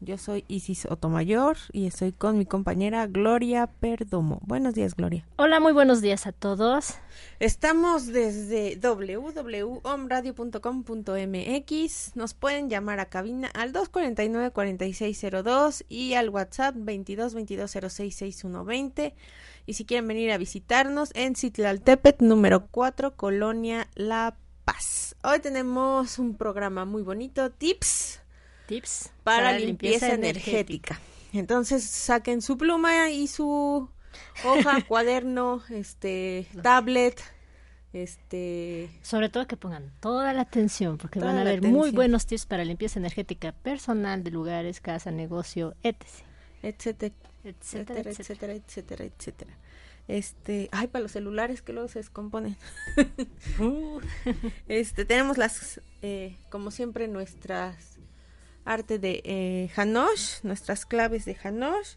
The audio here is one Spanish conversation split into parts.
Yo soy Isis Otomayor y estoy con mi compañera Gloria Perdomo. Buenos días, Gloria. Hola, muy buenos días a todos. Estamos desde www.omradio.com.mx. Nos pueden llamar a cabina al 249-4602 y al WhatsApp 2222066120. Y si quieren venir a visitarnos en Citlaltepet, número 4, Colonia La Paz. Hoy tenemos un programa muy bonito, tips Tips para, limpieza, energética. Entonces saquen su pluma y su hoja, cuaderno, este, tablet, este, Sobre todo que pongan toda la atención, porque van a la ver muy atención. buenos tips para limpieza energética personal de lugares, casa, negocio, etc. etcétera, Etcétera, etcétera, etcétera. etcétera, etcétera, etcétera. Este, ay, para los celulares que luego se descomponen. Uh, Este, tenemos las, eh, como siempre, nuestras arte de eh, Hanosh, nuestras claves de Hanosh.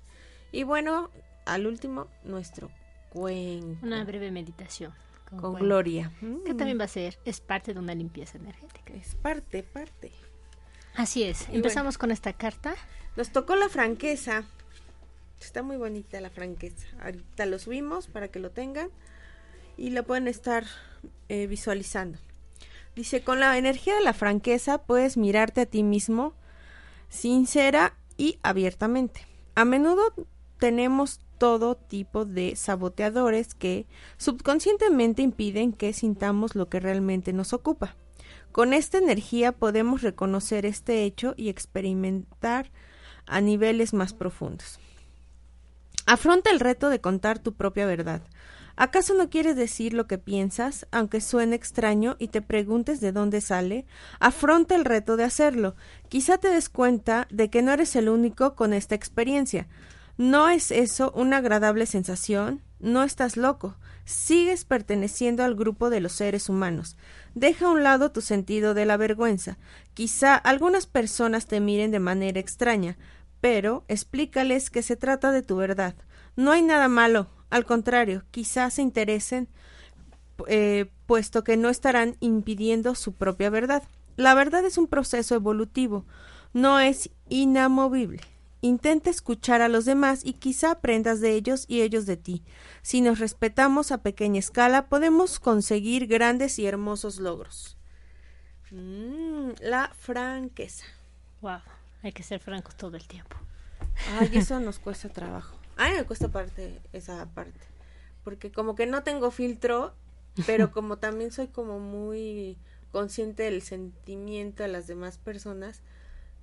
Y bueno, al último, nuestro cuenco Una breve meditación. con Gloria. Que Mm, también va a ser, es parte de una limpieza energética. Es parte, parte. Así es. Y Empezamos con esta carta. Nos tocó la franqueza. Está muy bonita la franqueza. Ahorita lo subimos para que lo tengan y lo pueden estar eh, visualizando. Dice, con la energía de la franqueza puedes mirarte a ti mismo sincera y abiertamente. A menudo tenemos todo tipo de saboteadores que subconscientemente impiden que sintamos lo que realmente nos ocupa. Con esta energía podemos reconocer este hecho y experimentar a niveles más profundos. Afronta el reto de contar tu propia verdad. ¿Acaso no quieres decir lo que piensas, aunque suene extraño y te preguntes de dónde sale? Afronta el reto de hacerlo. Quizá te des cuenta de que no eres el único con esta experiencia. ¿No es eso una agradable sensación? No estás loco. Sigues perteneciendo al grupo de los seres humanos. Deja a un lado tu sentido de la vergüenza. Quizá algunas personas te miren de manera extraña, pero explícales que se trata de tu verdad. No hay nada malo, al contrario, quizás se interesen, eh, puesto que no estarán impidiendo su propia verdad. La verdad es un proceso evolutivo, no es inamovible. Intenta escuchar a los demás y quizá aprendas de ellos y ellos de ti. Si nos respetamos a pequeña escala, podemos conseguir grandes y hermosos logros. Mm, la franqueza. Wow, hay que ser francos todo el tiempo. Ay, eso nos cuesta trabajo. A mí me cuesta parte esa parte. Porque como que no tengo filtro, pero como también soy como muy consciente del sentimiento de las demás personas,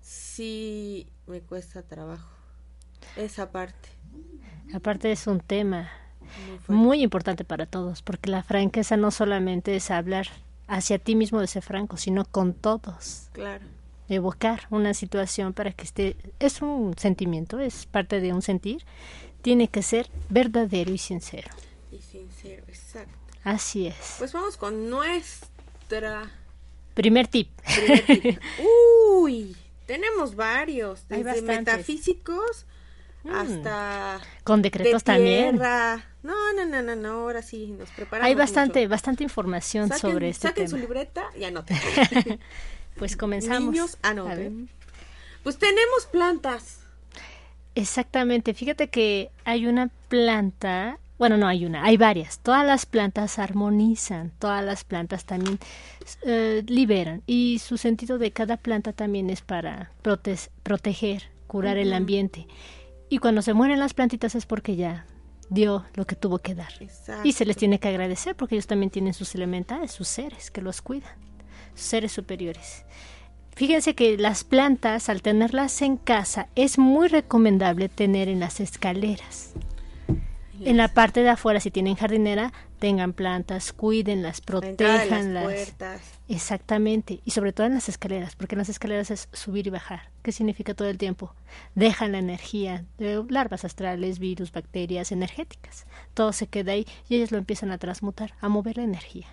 sí me cuesta trabajo. Esa parte. Aparte es un tema Muy muy importante para todos, porque la franqueza no solamente es hablar hacia ti mismo de ser franco, sino con todos. Claro. Evocar una situación para que esté es un sentimiento es parte de un sentir tiene que ser verdadero y sincero Y sincero, exacto. así es Pues vamos con nuestra primer tip primer tip. Uy, tenemos varios, Hay desde bastantes. metafísicos Mm. hasta con de decretos también tierra. No, no, no, no, no, ahora sí nos preparamos. hay bastante mucho. bastante información Saquen- sobre este saquen su tema libreta y anoten. pues comenzamos Niños, A anoten. ver. Pues tenemos plantas. exactamente fíjate que hay una planta Bueno, no hay una, hay varias. Todas las plantas armonizan, todas las plantas también eh, liberan y su sentido de cada planta también es para prote- proteger, curar el ambiente. Y cuando se mueren las plantitas es porque ya dio lo que tuvo que dar. Y se les tiene que agradecer porque ellos también tienen sus elementales, sus seres que los cuidan, seres superiores. Fíjense que las plantas, al tenerlas en casa, es muy recomendable tener en las escaleras. En la parte de afuera, si tienen jardinera, tengan plantas, cuídenlas, protéjanlas. Exactamente, y sobre todo en las escaleras, porque en las escaleras es subir y bajar. ¿Qué significa todo el tiempo? Dejan la energía de larvas astrales, virus, bacterias energéticas. Todo se queda ahí y ellos lo empiezan a transmutar, a mover la energía.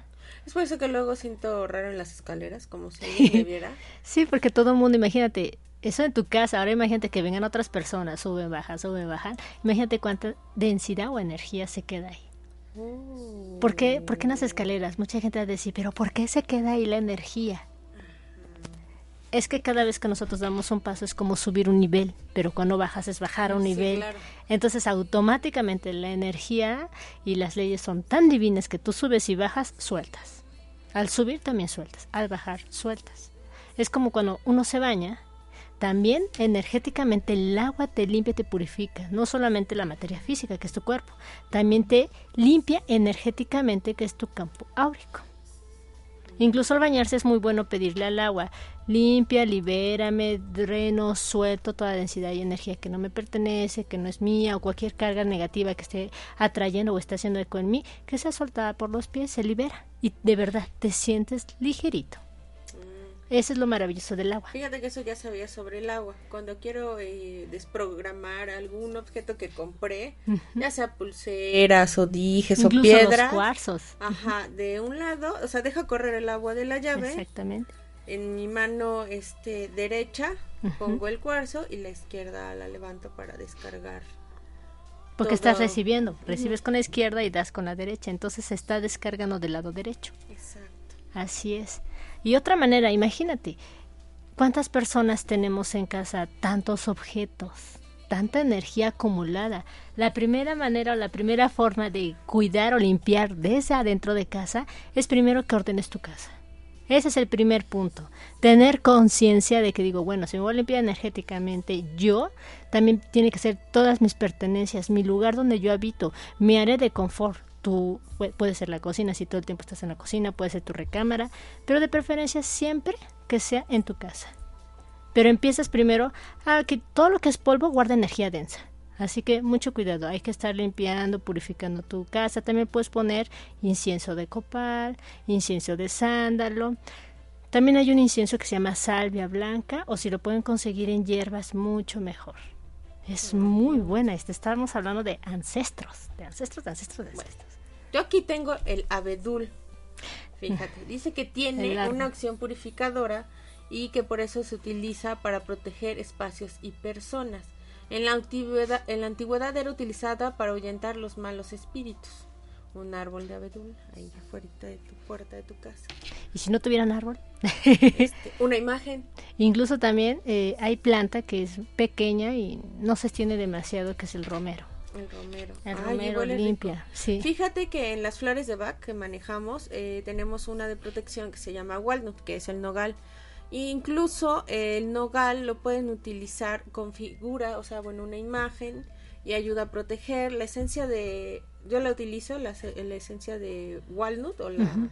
Es por eso que luego siento raro en las escaleras, como si me viera. sí, porque todo el mundo, imagínate, eso en tu casa, ahora imagínate que vengan otras personas, suben, bajan, suben, bajan. Imagínate cuánta densidad o energía se queda ahí. ¿Por qué, ¿Por qué en las escaleras? Mucha gente va a decir, pero ¿por qué se queda ahí la energía? Es que cada vez que nosotros damos un paso es como subir un nivel, pero cuando bajas es bajar un nivel. Entonces automáticamente la energía y las leyes son tan divinas que tú subes y bajas, sueltas. Al subir también sueltas, al bajar sueltas. Es como cuando uno se baña también energéticamente el agua te limpia y te purifica, no solamente la materia física, que es tu cuerpo, también te limpia energéticamente, que es tu campo áurico. Incluso al bañarse es muy bueno pedirle al agua, limpia, libérame, dreno, suelto toda densidad y energía que no me pertenece, que no es mía, o cualquier carga negativa que esté atrayendo o esté haciendo eco en mí, que sea soltada por los pies, se libera y de verdad te sientes ligerito. Eso es lo maravilloso del agua. Fíjate que eso ya sabía sobre el agua. Cuando quiero eh, desprogramar algún objeto que compré, ya sea pulseras o dijes o piedras. Los cuarzos. Ajá, de un lado, o sea, deja correr el agua de la llave. Exactamente. En mi mano este derecha pongo el cuarzo y la izquierda la levanto para descargar. Porque estás recibiendo, recibes con la izquierda y das con la derecha, entonces se está descargando del lado derecho. Exacto. Así es. Y otra manera, imagínate, ¿cuántas personas tenemos en casa? Tantos objetos, tanta energía acumulada. La primera manera o la primera forma de cuidar o limpiar desde adentro de casa es primero que ordenes tu casa. Ese es el primer punto. Tener conciencia de que digo, bueno, si me voy a limpiar energéticamente, yo también tiene que ser todas mis pertenencias, mi lugar donde yo habito, mi área de confort, tu, puede ser la cocina, si todo el tiempo estás en la cocina, puede ser tu recámara, pero de preferencia siempre que sea en tu casa. Pero empiezas primero a que todo lo que es polvo guarda energía densa. Así que mucho cuidado, hay que estar limpiando, purificando tu casa. También puedes poner incienso de copal, incienso de sándalo. También hay un incienso que se llama salvia blanca o si lo pueden conseguir en hierbas, mucho mejor. Es muy buena. Este, estamos hablando de ancestros, de ancestros, de ancestros, de ancestros. Yo aquí tengo el abedul. Fíjate, dice que tiene una acción purificadora y que por eso se utiliza para proteger espacios y personas. En la antigüedad, en la antigüedad era utilizada para ahuyentar los malos espíritus. Un árbol de abedul ahí afuera de tu puerta de tu casa. ¿Y si no tuvieran árbol? Este, una imagen. Incluso también eh, hay planta que es pequeña y no se extiende demasiado, que es el romero. El romero. El romero limpia, sí. Fíjate que en las flores de Bach que manejamos eh, tenemos una de protección que se llama walnut, que es el nogal. incluso el nogal lo pueden utilizar con figura, o sea, bueno, una imagen y ayuda a proteger. La esencia de, yo la utilizo, la, esencia de walnut o la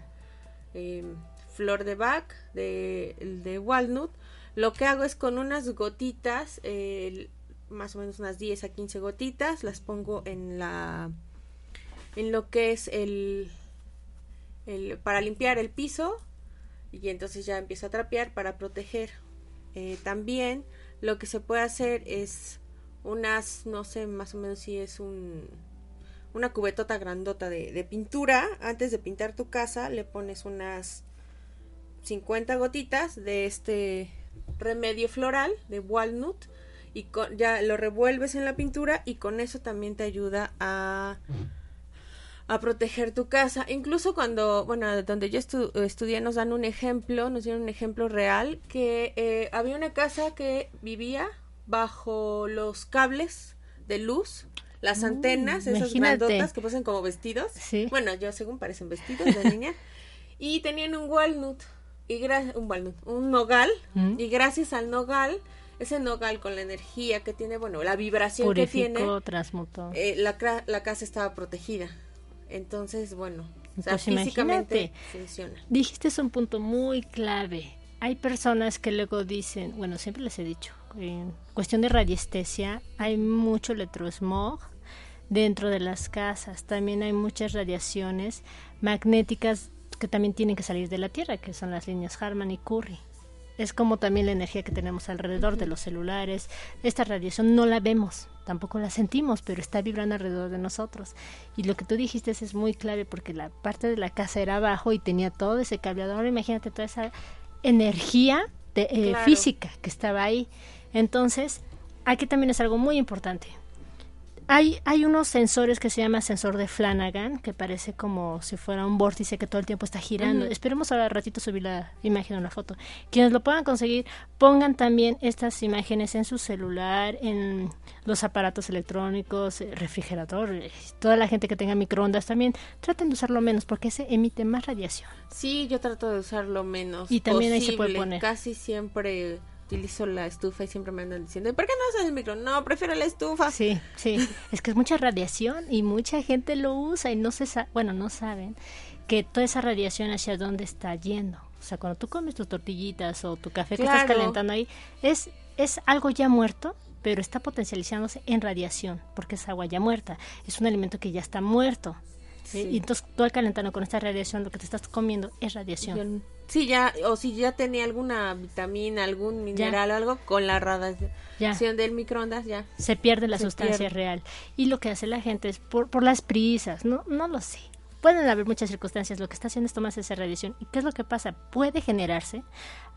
em, flor de Bach, de, de walnut. Lo que hago es con unas gotitas, más o menos unas 10 a 15 gotitas, las pongo en la en lo que es el, el para limpiar el piso y entonces ya empiezo a trapear para proteger. Eh, también lo que se puede hacer es unas, no sé más o menos si es un una cubetota grandota de, de pintura. Antes de pintar tu casa le pones unas 50 gotitas de este remedio floral de walnut y ya lo revuelves en la pintura y con eso también te ayuda a a proteger tu casa. Incluso cuando, bueno, donde yo estudié nos dan un ejemplo, nos dieron un ejemplo real, que eh, había una casa que vivía bajo los cables de luz, las antenas, esas grandotas que pasan como vestidos. Bueno, yo según parecen vestidos de niña. y tenían un walnut, y un walnut, un nogal, y gracias al nogal ese nogal con la energía que tiene, bueno, la vibración que tiene, transmutó. Eh, la, la casa estaba protegida. Entonces, bueno, o sea, Pues físicamente funciona. Dijiste es un punto muy clave. Hay personas que luego dicen, bueno, siempre les he dicho, en cuestión de radiestesia, hay mucho electrosmog dentro de las casas. También hay muchas radiaciones magnéticas que también tienen que salir de la Tierra, que son las líneas Harman y Curry. Es como también la energía que tenemos alrededor de los celulares. Esta radiación no la vemos, tampoco la sentimos, pero está vibrando alrededor de nosotros. Y lo que tú dijiste es muy clave porque la parte de la casa era abajo y tenía todo ese cableado. Ahora imagínate toda esa energía de, eh, Claro. física que estaba ahí. Entonces, aquí también es algo muy importante. Hay, hay unos sensores que se llama sensor de Flanagan, que parece como si fuera un vórtice que todo el tiempo está girando. Esperemos ahora ratito subir la imagen o la foto. Quienes lo puedan conseguir, pongan también estas imágenes en su celular, en los aparatos electrónicos, eh, refrigerador, eh, toda la gente que tenga microondas también, traten de usarlo menos porque se emite más radiación. Sí, yo trato de usarlo menos. Y también ahí se puede poner. Casi siempre utilizo la estufa y siempre me andan diciendo, ¿por qué no usas el micro? No, prefiero la estufa. Sí, sí, es que es mucha radiación y mucha gente lo usa y no se sa- bueno, no saben que toda esa radiación hacia dónde está yendo. O sea, cuando tú comes tus tortillitas o tu café que estás calentando ahí, es es algo ya muerto, pero está potencializándose en radiación, porque es agua ya muerta, es un alimento que ya está muerto. ¿Sí? Y entonces tú al calentando con esta radiación, lo que te estás comiendo es radiación. Sí, ya, o si ya tenía alguna vitamina, algún mineral o algo, con la radiación Ya. del microondas, ya. se pierde la Se sustancia pierde. real. Y lo que hace la gente es por, por las prisas, no, no lo sé. Pueden haber muchas circunstancias, lo que está haciendo es tomarse esa radiación. ¿Y qué es lo que pasa? Puede generarse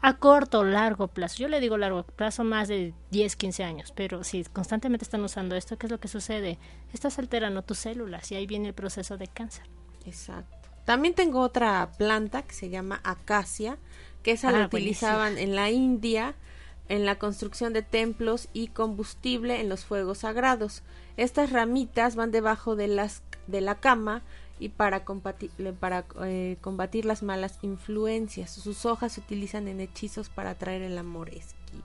a corto o largo plazo. Yo le digo largo plazo más de 10, 15 años, pero si constantemente están usando esto, ¿qué es lo que sucede? Estás alterando tus células y ahí viene el proceso de cáncer. Exacto. También tengo otra planta que se llama acacia, que esa la Ah, utilizaban en la India en la construcción de templos y combustible en los fuegos sagrados. Estas ramitas van debajo de las de la cama y para combatir, para eh, combatir las malas influencias. Sus hojas se utilizan en hechizos para atraer el amor esquivo.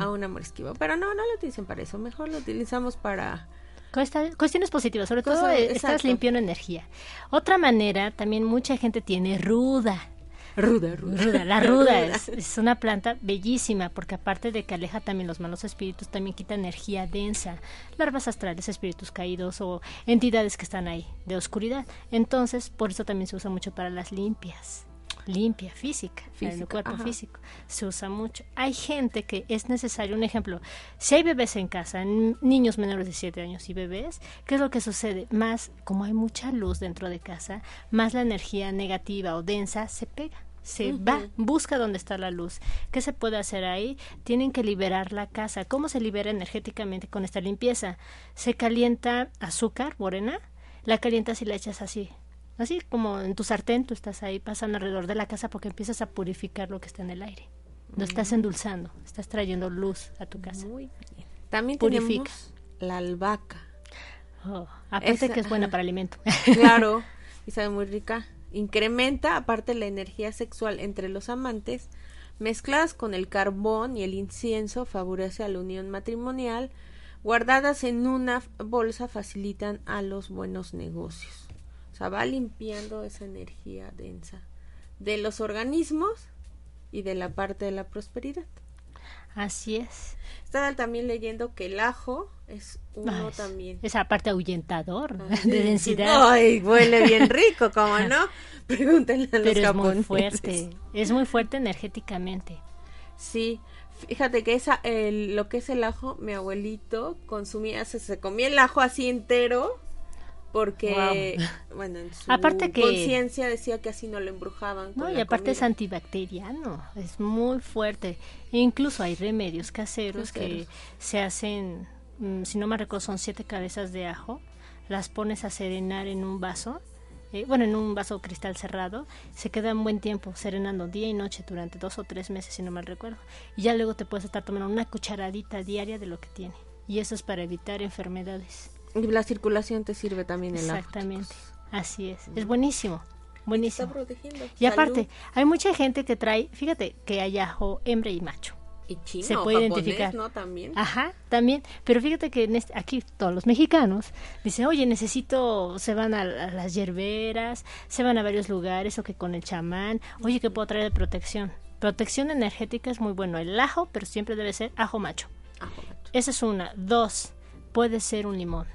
a un amor esquivo. Pero no, no lo utilicen para eso. Mejor lo utilizamos para Cuesta- Cuestiones positivas, sobre todo Cosa- eh, estás exacto. limpiando energía. Otra manera, también mucha gente tiene ruda. Ruda, ruda. Ruda, la ruda es, es una planta bellísima porque aparte de que aleja también los malos espíritus, también quita energía densa, larvas astrales, espíritus caídos o entidades que están ahí de oscuridad. Entonces, por eso también se usa mucho para las limpias. Limpia, física, para el Física, cuerpo ajá. físico. Se usa mucho. Hay gente que es necesario, un ejemplo, si hay bebés en casa, niños menores de 7 años y bebés, ¿qué es lo que sucede? Más, como hay mucha luz dentro de casa, más la energía negativa o densa se pega se Ujú. va, busca dónde está la luz. ¿Qué se puede hacer ahí? Tienen que liberar la casa. ¿Cómo se libera energéticamente con esta limpieza? Se calienta azúcar morena, la calientas y la echas así. Así como en tu sartén, tú estás ahí pasando alrededor de la casa porque empiezas a purificar lo que está en el aire. Lo estás endulzando, estás trayendo luz a tu casa. Muy bien. También Purifica. tenemos la albahaca. Oh, aparte Esa- que es buena para alimento. Claro, y sabe muy rica. Incrementa aparte la energía sexual entre los amantes, mezcladas con el carbón y el incienso favorece a la unión matrimonial, guardadas en una bolsa facilitan a los buenos negocios. O sea, va limpiando esa energía densa de los organismos y de la parte de la prosperidad. Así es. Estaba también leyendo que el ajo es uno Ay, también. Esa parte ahuyentador Ah, de densidad. Ay, huele bien rico, ¿cómo no? Pregúntenle a los pero es muy fuerte. Es muy fuerte energéticamente. Sí, fíjate que esa, el- lo que es el ajo, mi abuelito consumía, se, se comía el ajo así entero porque, bueno, en su Aparte que- conciencia decía que así no lo embrujaban. No, y aparte es antibacteriano, es muy fuerte. E incluso hay remedios caseros, que se hacen, mm, si no me recuerdo, son siete cabezas de ajo, las pones a serenar en un vaso, eh, bueno, en un vaso cristal cerrado, se queda un buen tiempo serenando día y noche durante dos o tres meses, si no mal recuerdo. Y ya luego te puedes estar tomando una cucharadita diaria de lo que tiene. Y eso es para evitar enfermedades. Y la circulación te sirve también el ajo. Exactamente. chicos. Así es. Es buenísimo. Está Buenísimo. protegiendo. Y aparte, hay mucha gente que trae, fíjate que hay ajo hembra y macho. Y chino, se puede japonés, identificar. ¿no? También. Ajá, también. Pero fíjate que en este- aquí todos los mexicanos dicen, oye, necesito, se van a, a las hierberas, se van a varios lugares o que con el chamán, oye, ¿qué puedo traer de protección? Protección energética es muy bueno. El ajo, pero siempre debe ser ajo macho. Ajo macho. Esa es una. Dos, puede ser un limón.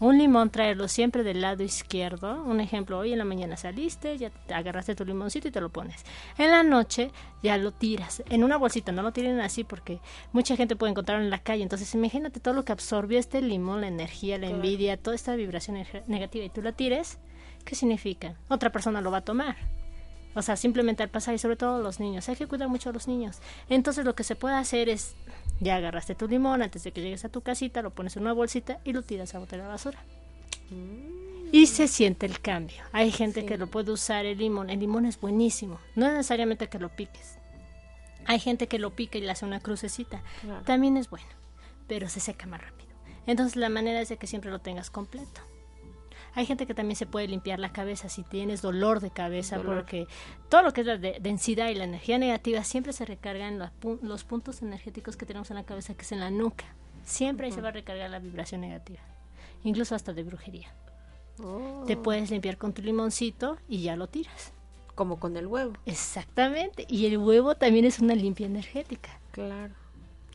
Un limón traerlo siempre del lado izquierdo. Un ejemplo, hoy en la mañana saliste, ya te agarraste tu limoncito y te lo pones. En la noche ya lo tiras en una bolsita, no lo tiren así porque mucha gente puede encontrarlo en la calle. Entonces imagínate todo lo que absorbió este limón, la energía, la Claro. envidia, toda esta vibración neg- negativa y tú la tires. ¿Qué significa? Otra persona lo va a tomar. O sea, simplemente al pasar y sobre todo los niños. Hay que cuidar mucho a los niños. Entonces lo que se puede hacer es, ya agarraste tu limón antes de que llegues a tu casita, lo pones en una bolsita y lo tiras a botar la basura. Y se siente el cambio. Hay gente Sí. que lo puede usar el limón. El limón es buenísimo. No es necesariamente que lo piques. Hay gente que lo pica y le hace una crucecita. Claro. También es bueno, pero se seca más rápido. Entonces la manera es de que siempre lo tengas completo. Hay gente que también se puede limpiar la cabeza si tienes dolor de cabeza, Dolor. porque todo lo que es la de- densidad y la energía negativa siempre se recarga en los, pu- los puntos energéticos que tenemos en la cabeza, que es en la nuca. Siempre ahí se va a recargar la vibración negativa, incluso hasta de brujería. Oh, Te puedes limpiar con tu limoncito y ya lo tiras. Como con el huevo. Exactamente. Y el huevo también es una limpia energética. Claro.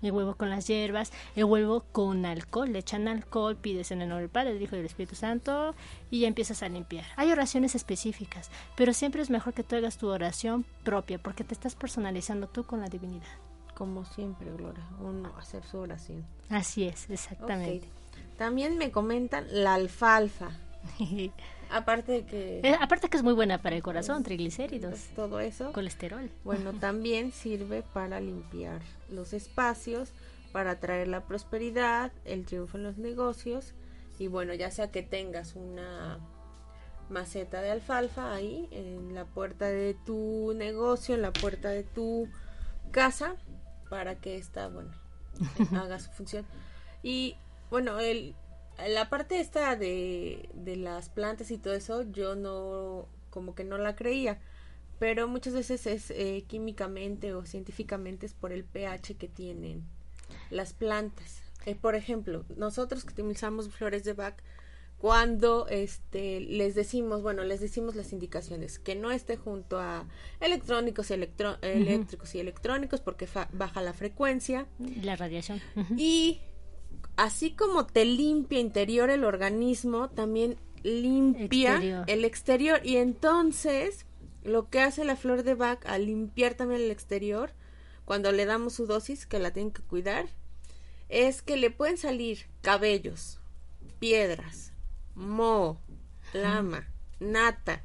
El huevo con las hierbas, el huevo con alcohol, le echan alcohol, pides en el nombre del Padre, del Hijo y del Espíritu Santo y ya empiezas a limpiar. Hay oraciones específicas, pero siempre es mejor que tú hagas tu oración propia porque te estás personalizando tú con la divinidad. Como siempre, Gloria. Uno hacer su oración. Así es, exactamente. También me comentan la alfalfa. Aparte de que Eh, aparte que es muy buena para el corazón, triglicéridos, pues, todo eso, colesterol. bueno, también sirve para limpiar los espacios, para traer la prosperidad, el triunfo en los negocios y bueno, ya sea que tengas una maceta de alfalfa ahí en la puerta de tu negocio, en la puerta de tu casa, para que esta, bueno, haga su función. Y bueno, el, la parte esta de, de las plantas y todo eso, yo no, como que no la creía. Pero muchas veces es eh, químicamente o científicamente es por el pH que tienen las plantas. Eh, por ejemplo, nosotros que utilizamos flores de Bach, cuando este les decimos, bueno, les decimos las indicaciones, que no esté junto a electrónicos y electro- eléctricos y electrónicos porque fa- baja la frecuencia La radiación. Y así como te limpia interior el organismo, también limpia Exterior. el exterior y entonces lo que hace la flor de Bach al limpiar también el exterior cuando le damos su dosis que la tienen que cuidar es que le pueden salir cabellos, piedras, moho, lama, nata.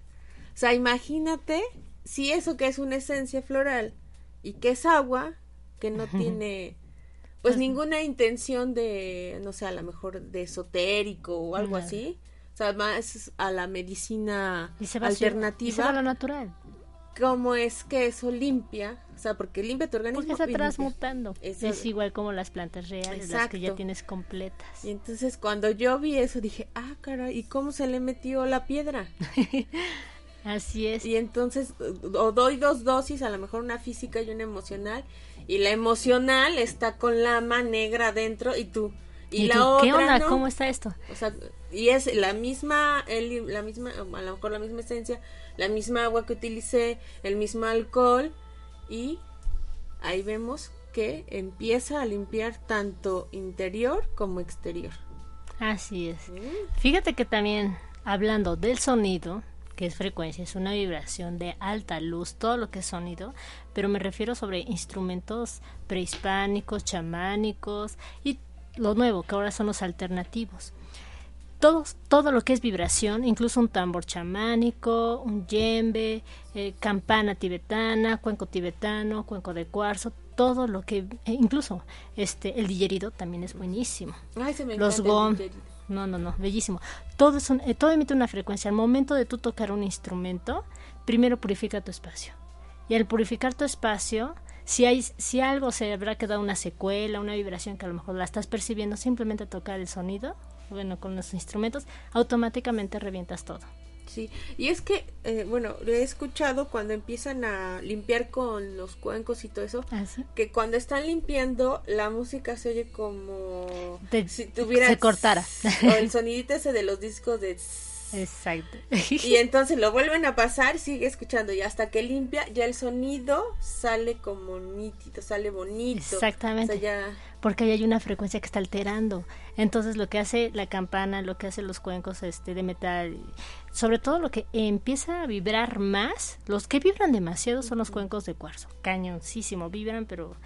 O sea, imagínate si eso que es una esencia floral y que es agua, que no tiene pues ninguna intención de, no sé, a lo mejor de esotérico o algo así. O sea, más a la medicina Y se va a alternativa. y se va a lo natural. ¿Cómo es que eso limpia? O sea, porque limpia tu organismo. Porque está transmutando. Eso- Es igual como las plantas reales, las que ya tienes completas. Y entonces cuando yo vi eso dije, ah, caray, ¿y cómo se le metió la piedra? Así es. Y entonces o doy dos dosis, a lo mejor una física y una emocional, y la emocional está con lama negra adentro y tú. Y, ¿Y la tú, otra ¿Qué onda? no. ¿Cómo está esto? O sea, y es la misma, el- la misma, a lo mejor la misma esencia, la misma agua que utilicé, el mismo alcohol, y ahí vemos que empieza a limpiar tanto interior como exterior. Así es. Fíjate que también, hablando del sonido, que es frecuencia, es una vibración de alta luz, todo lo que es sonido, pero me refiero sobre instrumentos prehispánicos, chamánicos y lo nuevo, que ahora son los alternativos. Todos, todo lo que es vibración, incluso un tambor chamánico, un yembe, eh, campana tibetana, cuenco tibetano, cuenco de cuarzo, todo lo que, e incluso este, el dillerido también es buenísimo Ay, se me los gom. No, no, no, bellísimo. Todo, es un- eh, todo emite una frecuencia. Al momento de tú tocar un instrumento, primero purifica tu espacio. Y al purificar tu espacio, si, hay, si algo se habrá quedado una secuela, una vibración que a lo mejor la estás percibiendo, simplemente tocar el sonido, bueno, con los instrumentos, automáticamente revientas todo. Sí, y es que, eh, bueno, he escuchado cuando empiezan a limpiar con los cuencos y todo eso, ¿Ah, sí? que cuando están limpiando la música se oye como De- si tuviera se cortara. o el sonidito ese de los discos de Exacto. y entonces lo vuelven a pasar, sigue escuchando y hasta que limpia ya el sonido sale como nítido, sale bonito. Exactamente. O sea, ya porque ahí hay una frecuencia que está alterando. Entonces lo que hace la campana, lo que hacen los cuencos este de metal, sobre todo lo que empieza a vibrar más, los que vibran demasiado son los cuencos de cuarzo, cañoncísimo, vibran pero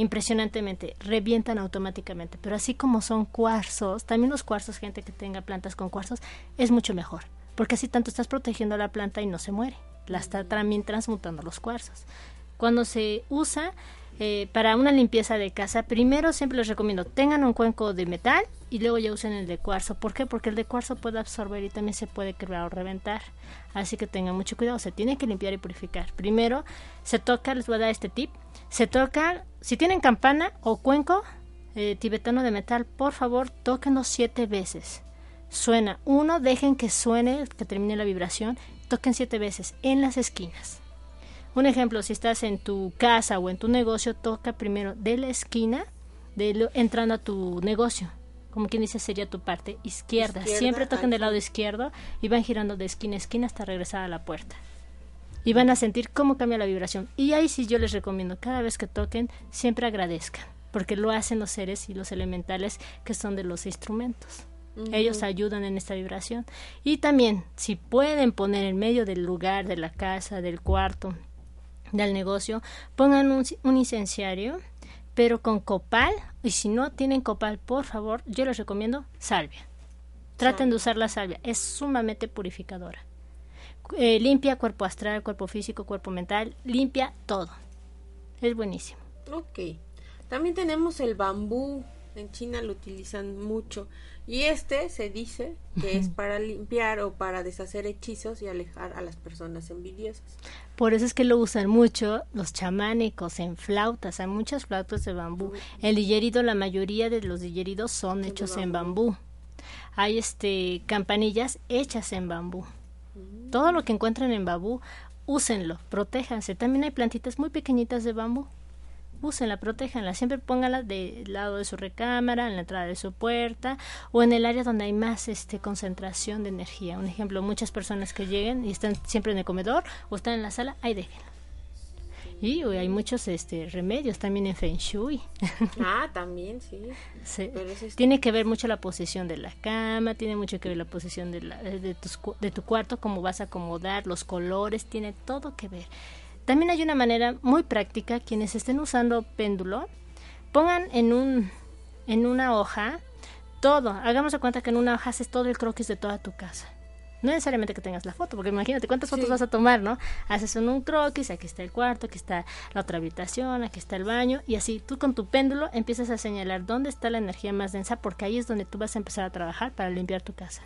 impresionantemente, revientan automáticamente, pero así como son cuarzos, también los cuarzos, gente que tenga plantas con cuarzos, es mucho mejor, porque así tanto estás protegiendo a la planta y no se muere, la está también transmutando los cuarzos. Cuando se usa eh, para una limpieza de casa, primero siempre les recomiendo tengan un cuenco de metal y luego ya usen el de cuarzo. ¿Por qué? Porque el de cuarzo puede absorber y también se puede quebrar o reventar. Así que tengan mucho cuidado, se tiene que limpiar y purificar. Primero se toca, les voy a dar este tip, se toca, si tienen campana o cuenco eh, tibetano de metal, por favor tóquenlo siete veces. Suena uno, dejen que suene, que termine la vibración, toquen siete veces en las esquinas. Un ejemplo, si estás en tu casa o en tu negocio, toca primero de la esquina, de lo- entrando a tu negocio. Como quien dice, sería tu parte izquierda. Izquierda, Siempre toquen del lado izquierdo y van girando de esquina a esquina hasta regresar a la puerta. Y van a sentir cómo cambia la vibración. Y ahí sí yo les recomiendo, cada vez que toquen, siempre agradezcan, porque lo hacen los seres y los elementales que son de los instrumentos. Ellos ayudan en esta vibración. Y también, si pueden poner en medio del lugar, de la casa, del cuarto, del negocio, pongan un, un incenciario, pero con copal, y si no tienen copal, por favor, yo les recomiendo salvia. Traten de usar la salvia, es sumamente purificadora. Eh, limpia cuerpo astral, cuerpo físico, cuerpo mental, limpia todo. Es buenísimo. Ok. También tenemos el bambú. En China lo utilizan mucho. Y este se dice que es para limpiar o para deshacer hechizos y alejar a las personas envidiosas. Por eso es que lo usan mucho los chamánicos en flautas. Hay muchas flautas de bambú. El dillerido, la mayoría de los dilleridos son hechos en bambú. Hay este campanillas hechas en bambú. Todo lo que encuentren en bambú, úsenlo, protéjanse. También hay plantitas muy pequeñitas de bambú. Úsenla, protéjanla. Siempre pónganla del lado de su recámara, en la entrada de su puerta o en el área donde hay más este, concentración de energía. Un ejemplo, muchas personas que lleguen y están siempre en el comedor o están en la sala, ahí déjenla. Y uy, hay muchos este, remedios también en Feng Shui. Ah, también, sí. Sí. Pero ese es- Tiene que ver mucho la posición de la cama, tiene mucho que ver la posición de, la- de, tus de tu cuarto, cómo vas a acomodar, los colores, tiene todo que ver. También hay una manera muy práctica, quienes estén usando péndulo, pongan en, un, en una hoja todo, hagamos de cuenta que en una hoja haces todo el croquis de toda tu casa. No necesariamente que tengas la foto, porque imagínate cuántas fotos Sí. vas a tomar, ¿no? Haces en un croquis, aquí está el cuarto, aquí está la otra habitación, aquí está el baño, y así tú con tu péndulo empiezas a señalar dónde está la energía más densa, porque ahí es donde tú vas a empezar a trabajar para limpiar tu casa.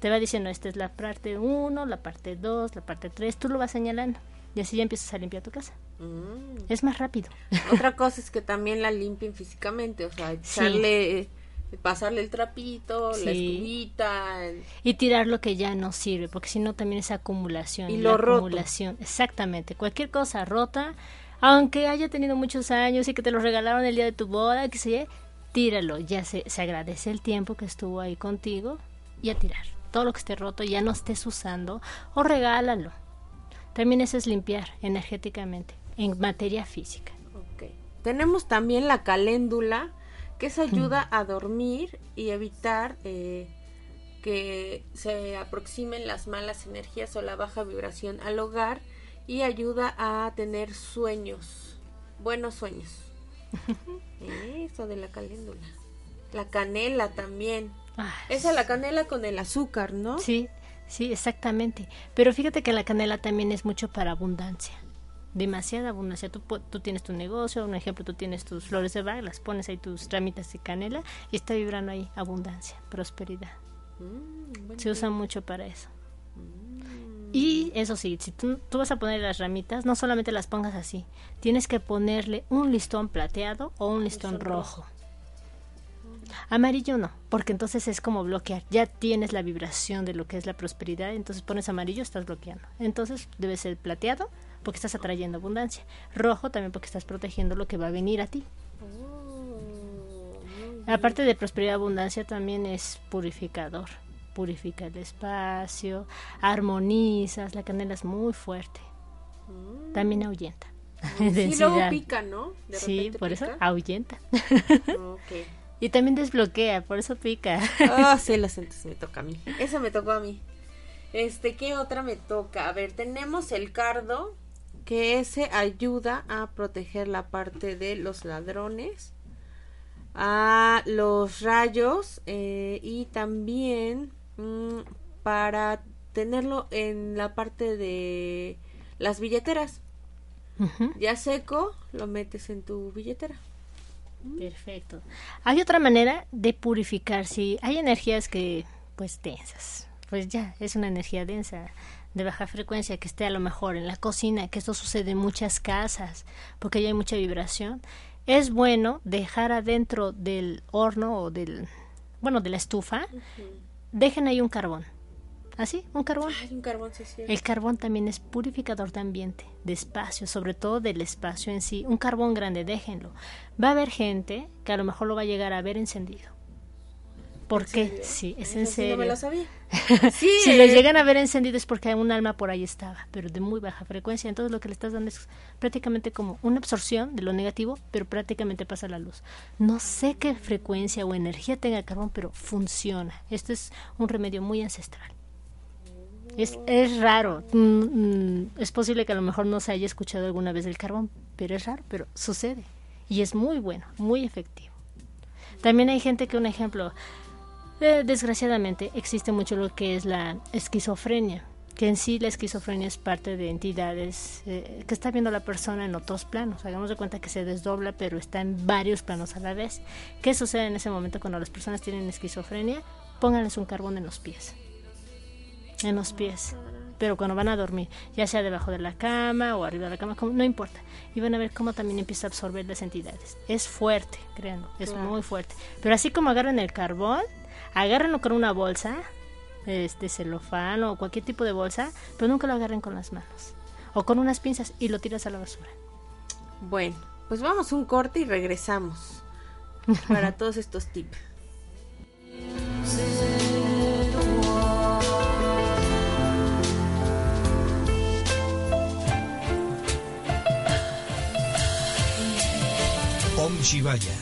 Te va diciendo, esta es la parte 1, la parte 2, la parte 3, tú lo vas señalando, y así ya empiezas a limpiar tu casa. Mm. Es más rápido. Otra cosa es que también la limpien físicamente, o sea, echarle, pasarle el trapito, la Sí. escobita, el- Y tirar lo que ya no sirve, porque si no también es acumulación. Y la lo roto. acumulación, exactamente. Cualquier cosa rota, aunque haya tenido muchos años y que te lo regalaron el día de tu boda, que sé, tíralo. Ya se, se agradece el tiempo que estuvo ahí contigo y a tirar. Todo lo que esté roto ya no estés usando o regálalo. También eso es limpiar energéticamente, en materia física. Ok. Tenemos también la caléndula, que eso ayuda a dormir y evitar eh, que se aproximen las malas energías o la baja vibración al hogar y ayuda a tener sueños, buenos sueños. Eso de la caléndula. La canela también. Ay, Esa la canela con el azúcar, ¿no? Sí, sí, exactamente. Pero fíjate que la canela también es mucho para abundancia. Demasiada abundancia. Tú, tú tienes tu negocio, un ejemplo, tú tienes tus flores de Bach, las pones ahí tus ramitas de canela y está vibrando ahí abundancia, prosperidad. Mm. Se usa mucho para eso. Y eso sí, si tú, tú vas a poner las ramitas, no solamente las pongas así, tienes que ponerle un listón plateado o un listón Listón rojo. Amarillo no, porque entonces es como bloquear. Ya tienes la vibración de lo que es la prosperidad, entonces pones amarillo, estás bloqueando. Entonces debe ser plateado porque estás atrayendo abundancia. Rojo también porque estás protegiendo lo que va a venir a ti. Oh, Aparte de prosperidad y abundancia, también es purificador. Purifica el espacio, armonizas, la canela es muy fuerte. También ahuyenta. Sí, Densidad. luego pica, ¿no? De Sí, por eso ahuyenta. Ok. y también desbloquea, por eso pica. Ah, sí, lo siento, sí me toca a mí. Esa me tocó a mí. Este, ¿qué otra me toca? A ver, tenemos el cardo, que ese ayuda a proteger la parte de los ladrones, a los rayos eh, y también mm, para tenerlo en la parte de las billeteras. Ya seco, lo metes en tu billetera. Perfecto. Hay otra manera de purificar. Si hay energías que, pues, densas, pues ya, es una energía densa, de baja frecuencia, que esté a lo mejor en la cocina, que esto sucede en muchas casas, porque ya hay mucha vibración. Es bueno dejar adentro del horno o del, bueno, de la estufa, dejen ahí un carbón. Así, un carbón. Un carbón, sí, sí. El carbón también es purificador de ambiente, de espacio, sobre todo del espacio en sí. Un carbón grande, déjenlo. Va a haber gente que a lo mejor lo va a llegar a ver encendido. ¿Por ¿En qué? Sí, es Eso en sí serio. no me lo sabía. Sí, si lo eh, llegan a ver encendido es porque un alma por ahí estaba, pero de muy baja frecuencia. Entonces lo que le estás dando es prácticamente como una absorción de lo negativo, pero prácticamente pasa la luz. No sé qué frecuencia o energía tenga el carbón, pero funciona. Esto es un remedio muy ancestral. Es, es raro. Mm, mm, es posible que a lo mejor no se haya escuchado alguna vez del carbón, pero es raro, pero sucede. Y es muy bueno, muy efectivo. También hay gente que, un ejemplo, eh, desgraciadamente existe mucho lo que es la esquizofrenia, que en sí la esquizofrenia es parte de entidades eh, que está viendo la persona en otros planos. Hagamos de cuenta que se desdobla, pero está en varios planos a la vez. ¿Qué sucede en ese momento cuando las personas tienen esquizofrenia? Pónganles un carbón en los pies. En los pies. Pero cuando van a dormir, ya sea debajo de la cama o arriba de la cama, como- no importa. Y van a ver cómo también empieza a absorber las entidades. Es fuerte, créanlo, es muy fuerte. Pero así como agarran el carbón, agárrenlo con una bolsa, este celofán o cualquier tipo de bolsa, pero nunca lo agarren con las manos. O con unas pinzas y lo tiras a la basura. Bueno, pues vamos a un corte y regresamos para todos estos tips. Om Shivaya.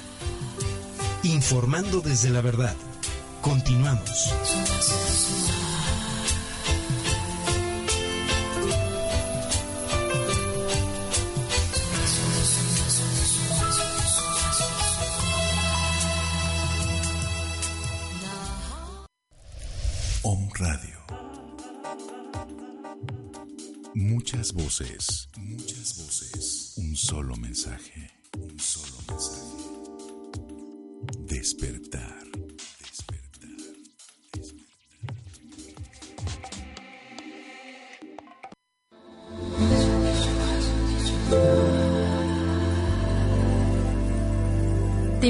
Informando desde la verdad. Continuamos. Radio. Muchas voces, muchas voces. Un solo mensaje,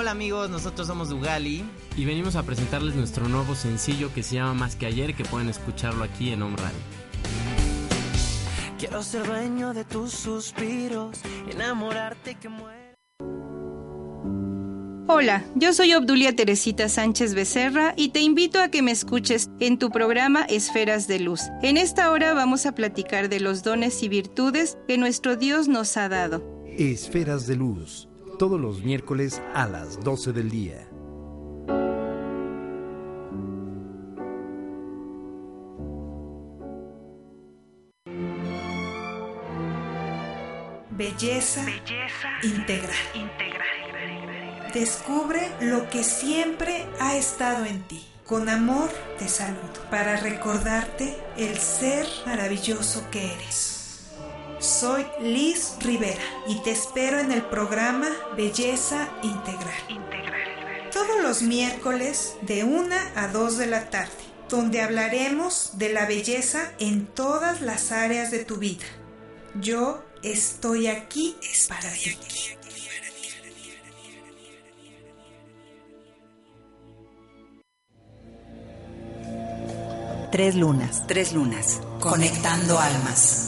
Hola amigos, nosotros somos Dugali y venimos a presentarles nuestro nuevo sencillo que se llama Más que ayer, que pueden escucharlo aquí en Home Radio. Quiero ser dueño de tus suspiros, enamorarte que muera. Hola, yo soy Obdulia Teresita Sánchez Becerra y te invito a que me escuches en tu programa Esferas de Luz. En esta hora vamos a platicar de los dones y virtudes que nuestro Dios nos ha dado. Esferas de Luz, todos los miércoles a las 12 del día. Belleza, integral. Descubre lo que siempre ha estado en ti. Con amor te saludo para recordarte el ser maravilloso que eres. Soy Liz Rivera y te espero en el programa Belleza Integral. Todos los miércoles de 1 a 2 de la tarde, donde hablaremos de la belleza en todas las áreas de tu vida. Yo estoy aquí para ti. Tres lunas. Tres lunas. Conectando almas.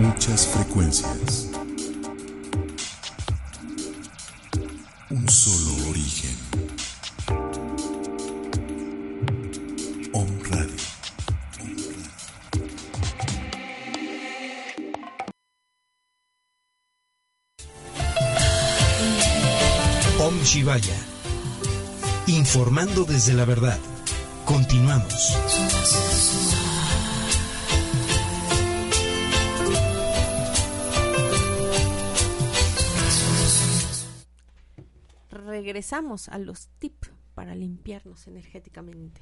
Muchas frecuencias. Un solo origen. Om Radio. Om Shivaya. Informando desde la verdad. Continuamos. Regresamos a los tips para limpiarnos energéticamente.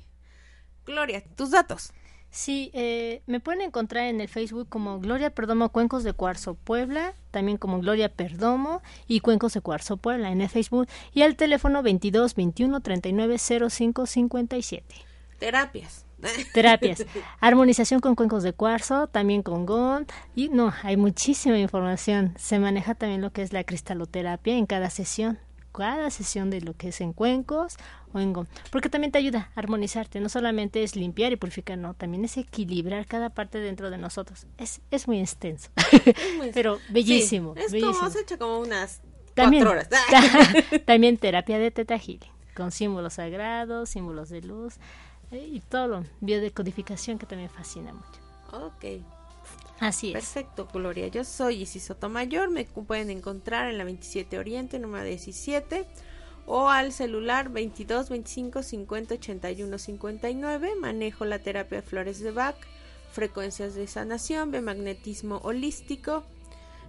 Gloria, tus datos. Sí, eh, me pueden encontrar en el Facebook como Gloria Perdomo Cuencos de Cuarzo Puebla, también como Gloria Perdomo y Cuencos de Cuarzo Puebla en el Facebook y al teléfono 22 21 39 05 57. Terapias. Terapias. Armonización con cuencos de cuarzo, también con GOND. Y no, hay muchísima información. Se maneja también lo que es la cristaloterapia en cada sesión cada sesión de lo que es en cuencos o en porque también te ayuda a armonizarte, no solamente es limpiar y purificar, no, también es equilibrar cada parte dentro de nosotros. Es, es muy extenso, pero bellísimo. es bellísimo. como, se echa como unas también, cuatro horas. también terapia de Teta Healing, con símbolos sagrados, símbolos de luz eh, y todo, biodecodificación que también fascina mucho. Ok, Así es. Perfecto, Gloria. Yo soy Isis Sotomayor. Me pueden encontrar en la 27 Oriente, número 17, o al celular 22 25 50 81 59. Manejo la terapia de flores de Bach, frecuencias de sanación, biomagnetismo holístico,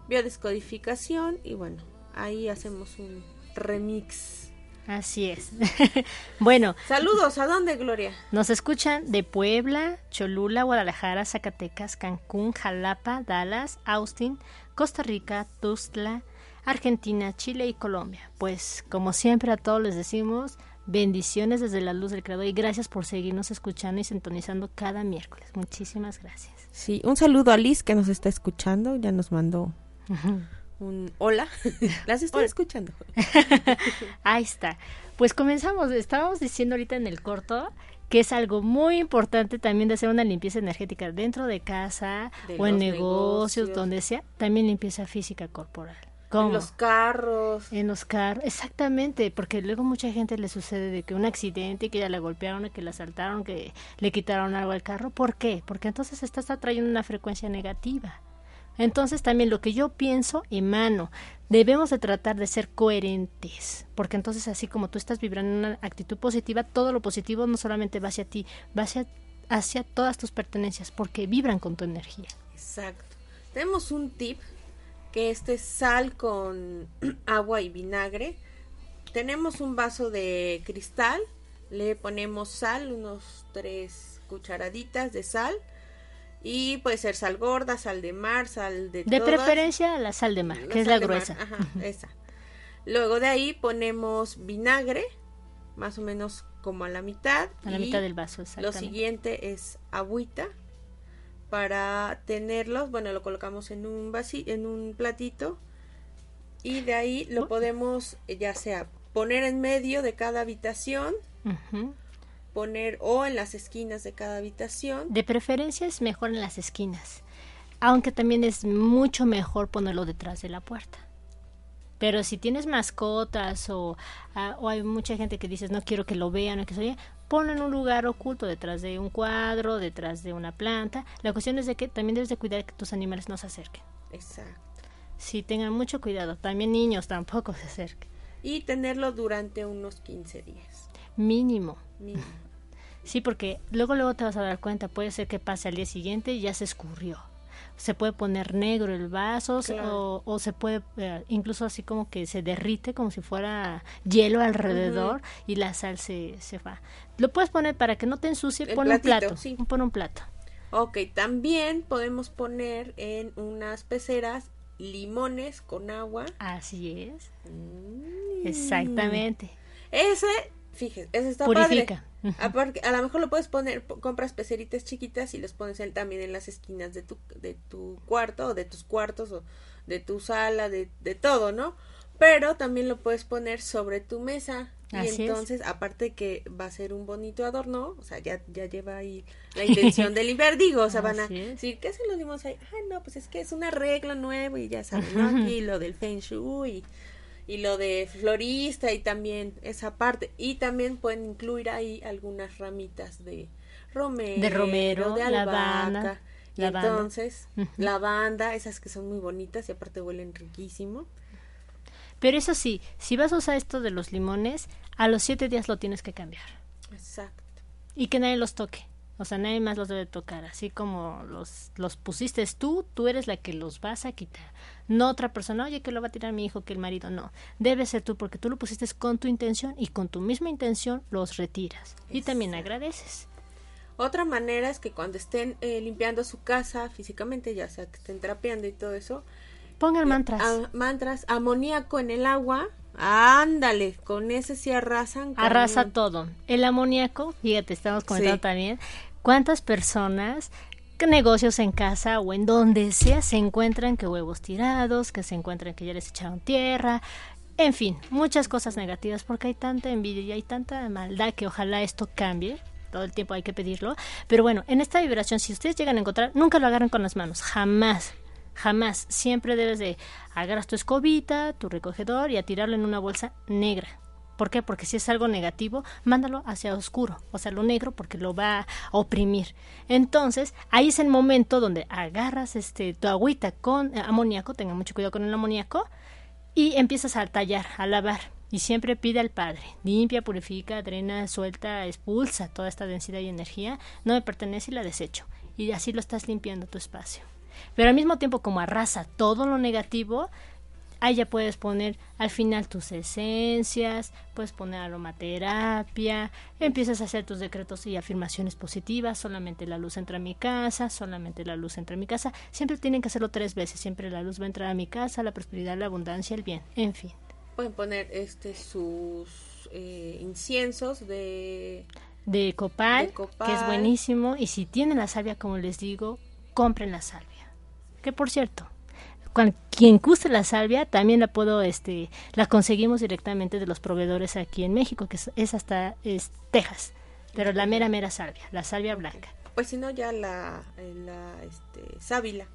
biodescodificación y bueno, ahí hacemos un remix. Así es. bueno. Saludos, ¿a dónde, Gloria? Nos escuchan de Puebla, Cholula, Guadalajara, Zacatecas, Cancún, Jalapa, Dallas, Austin, Costa Rica, Tuzla, Argentina, Chile y Colombia. Pues, como siempre, a todos les decimos bendiciones desde la luz del Creador y gracias por seguirnos escuchando y sintonizando cada miércoles. Muchísimas gracias. Sí, un saludo a Liz que nos está escuchando, ya nos mandó un hola. Las estoy escuchando. Ahí está. Pues comenzamos. Estábamos diciendo ahorita en el corto que es algo muy importante también de hacer una limpieza energética dentro de casa De o en negocios, negocios. donde sea, también limpieza física corporal. En ¿Cómo? los carros. En los carros, exactamente, porque luego mucha gente le sucede de que un accidente, que ya la golpearon, que la asaltaron, que le quitaron algo al carro. ¿Por qué? Porque entonces estás atrayendo una frecuencia negativa. Entonces también lo que yo pienso, emano. Debemos de tratar de ser coherentes, porque entonces así como tú estás vibrando en una actitud positiva, todo lo positivo no solamente va hacia ti, va hacia, hacia todas tus pertenencias, porque vibran con tu energía. Exacto. Tenemos un tip que este es sal con agua y vinagre. Tenemos un vaso de cristal, le ponemos sal, unos tres cucharaditas de sal. Y puede ser sal gorda, sal de mar, sal de De todas. preferencia la sal de mar, La que es la mar, gruesa. ajá, esa. Luego de ahí ponemos vinagre, más o menos como a la mitad. A la mitad del vaso, Lo exactamente. siguiente es agüita para tenerlos. Bueno, lo colocamos en un vasi en un platito y de ahí lo podemos eh, ya sea poner en medio de cada habitación, Ujú. Poner o en las esquinas de cada habitación. De preferencia es mejor en las esquinas, aunque también es mucho mejor ponerlo detrás de la puerta. Pero si tienes mascotas o, ah, o hay mucha gente que dices no quiero que lo vean o que se oye, ponlo en un lugar oculto, detrás de un cuadro, detrás de una planta. La cuestión es de que también debes de cuidar que tus animales no se acerquen. Exacto. Sí, tengan mucho cuidado. También niños tampoco se acerquen. Y tenerlo durante unos 15 días. Mínimo. Mínimo. Sí, porque luego luego te vas a dar cuenta, puede ser que pase al día siguiente y ya se escurrió. Se puede poner negro el vaso Claro. o, o se puede eh, incluso así como que se derrite como si fuera hielo alrededor y la sal se, se va. Lo puedes poner para que no te ensucie, El pon platito, un plato, sí. pon un plato. Ok, también podemos poner en unas peceras limones con agua. Así es. Mm. Exactamente. Ese, fíjese, ese está Purifica. padre. Aparte, a lo mejor lo puedes poner, po- compras peceritas chiquitas y los pones en- también en las esquinas de tu, de tu cuarto o de tus cuartos o de tu sala, de, de todo, ¿no? Pero también lo puedes poner sobre tu mesa. Y es. entonces, aparte que va a ser un bonito adorno, o sea, ya, ya lleva ahí la intención de limpiar, digo, o sea, van a decir, ¿qué hacen los limones ahí? Ah, no, pues es que es un arreglo nuevo y ya saben, ¿no? Aquí lo del Feng Shui y lo de florista y también esa parte. Y también pueden incluir ahí algunas ramitas de romero, De romero, de albahaca. lavanda, Y lavanda. entonces, lavanda, esas que son muy bonitas y aparte huelen riquísimo. Pero eso sí, si vas a usar esto de los limones, a los siete días lo tienes que cambiar. Exacto. y que nadie los toque. O sea, nadie más los debe tocar. Así como los, los pusiste tú, tú eres la que los vas a quitar. No otra persona, oye, que lo va a tirar mi hijo, que el marido. No. Debe ser tú porque tú lo pusiste con tu intención y con tu misma intención los retiras. Y también agradeces. Otra manera es que cuando estén eh, limpiando su casa físicamente, ya sea que estén trapeando y todo eso, Pongan mantras. a- mantras, amoníaco en el agua, ándale, con ese sí arrasan. Arrasa todo. El amoníaco, fíjate, estamos comentando Sí. también, cuántas personas, que negocios en casa o en donde sea, se encuentran que huevos tirados, que se encuentran que ya les echaron tierra, en fin, muchas cosas negativas porque hay tanta envidia y hay tanta maldad que ojalá esto cambie. Todo el tiempo hay que pedirlo. Pero bueno, en esta vibración, si ustedes llegan a encontrar, nunca lo agarren con las manos, jamás. Jamás. Siempre debes de agarras tu escobita, tu recogedor y a tirarlo en una bolsa negra. ¿Por qué? Porque si es algo negativo, mándalo hacia oscuro, o sea, lo negro, porque lo va a oprimir. Entonces, ahí es el momento donde agarras este tu agüita con eh, amoníaco, tengan mucho cuidado con el amoníaco, y empiezas a tallar, a lavar. Y siempre pide al Padre, limpia, purifica, drena, suelta, expulsa toda esta densidad y energía, no me pertenece y la desecho. Y así lo estás limpiando tu espacio. Pero al mismo tiempo como arrasa todo lo negativo, ahí ya puedes poner al final tus esencias, puedes poner aromaterapia, empiezas a hacer tus decretos y afirmaciones positivas, solamente la luz entra a mi casa, solamente la luz entra a mi casa, siempre tienen que hacerlo tres veces, siempre la luz va a entrar a mi casa, la prosperidad, la abundancia, el bien, en fin. Pueden poner este sus eh, inciensos de De copal, De copal. que es buenísimo, y si tienen la salvia, como les digo, compren la salvia. Que por cierto, quien guste la salvia, también la puedo, este, la conseguimos directamente de los proveedores aquí en México, que es, es hasta es Texas, pero la mera mera salvia, la salvia blanca. pues si no ya la, eh, la este sábila.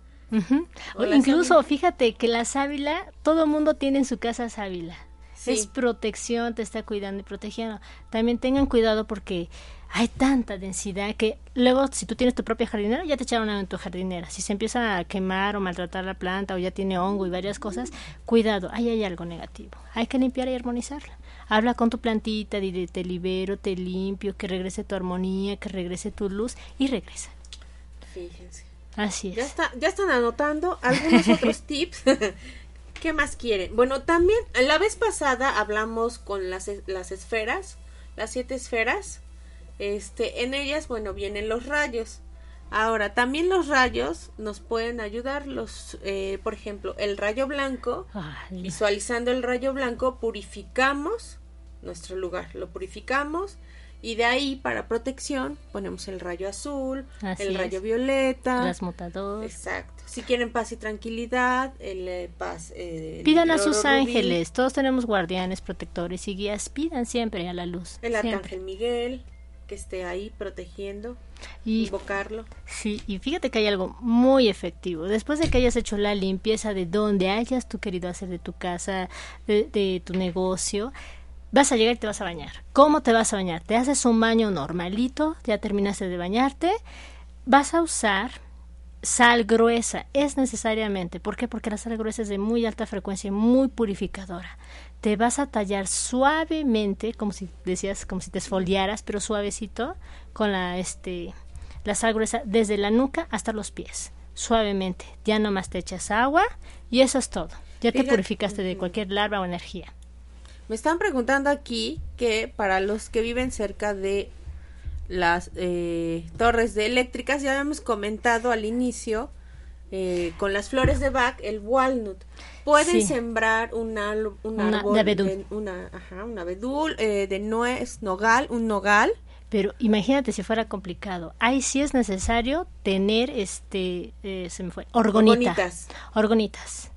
O la incluso, sábila. fíjate que la sábila, todo mundo tiene en su casa sábila. Sí. Es protección, te está cuidando y protegiendo. También tengan cuidado porque hay tanta densidad que luego si tú tienes tu propia jardinera, ya te echaron en tu jardinera. Si se empieza a quemar o maltratar la planta o ya tiene hongo y varias cosas, cuidado, ahí hay algo negativo. Hay que limpiar y armonizarla. Habla con tu plantita, dile te libero, te limpio, que regrese tu armonía, que regrese tu luz y regresa. Fíjense. Así es. Ya está, ya están anotando algunos otros tips. ¿Qué más quieren? Bueno, también la vez pasada hablamos con las, las esferas, las siete esferas. Este, en ellas, bueno, vienen los rayos. Ahora, también los rayos nos pueden ayudar. Los, eh, por ejemplo, el rayo blanco. Ay, Visualizando el rayo blanco, purificamos nuestro lugar. Lo purificamos y de ahí, para protección, ponemos el rayo azul, Así el es. rayo violeta. Transmutador. Exacto. Si quieren paz y tranquilidad, el eh, paz. eh, el Pidan a sus rubí, ángeles, todos tenemos guardianes, protectores y guías, pidan siempre a la luz. El siempre. arcángel Miguel, que esté ahí protegiendo. Y, Invocarlo. Sí, y fíjate que hay algo muy efectivo. Después de que hayas hecho la limpieza de donde hayas tú querido hacer de tu casa, de, de tu negocio, vas a llegar y te vas a bañar. ¿Cómo te vas a bañar? Te haces un baño normalito, ya terminaste de bañarte, vas a usar sal gruesa, es necesariamente. ¿Por qué? Porque la sal gruesa es de muy alta frecuencia y muy purificadora. Te vas a tallar suavemente, como si decías, como si te esfoliaras, pero suavecito, con la, este, la sal gruesa desde la nuca hasta los pies, suavemente. Ya nomás te echas agua y eso es todo. Ya te Fíjate- purificaste de cualquier larva o energía. Me están preguntando aquí que para los que viven cerca de las eh, torres de eléctricas, ya habíamos comentado al inicio eh, con las flores de Bach, el walnut. Pueden Sí. sembrar un, al- un Una- árbol de abedul. una, ajá, un abedul, eh, de nuez, nogal, un nogal. Pero imagínate si fuera complicado. Ahí sí es necesario tener este, eh, se me fue, orgonita. Orgonitas. Orgonitas.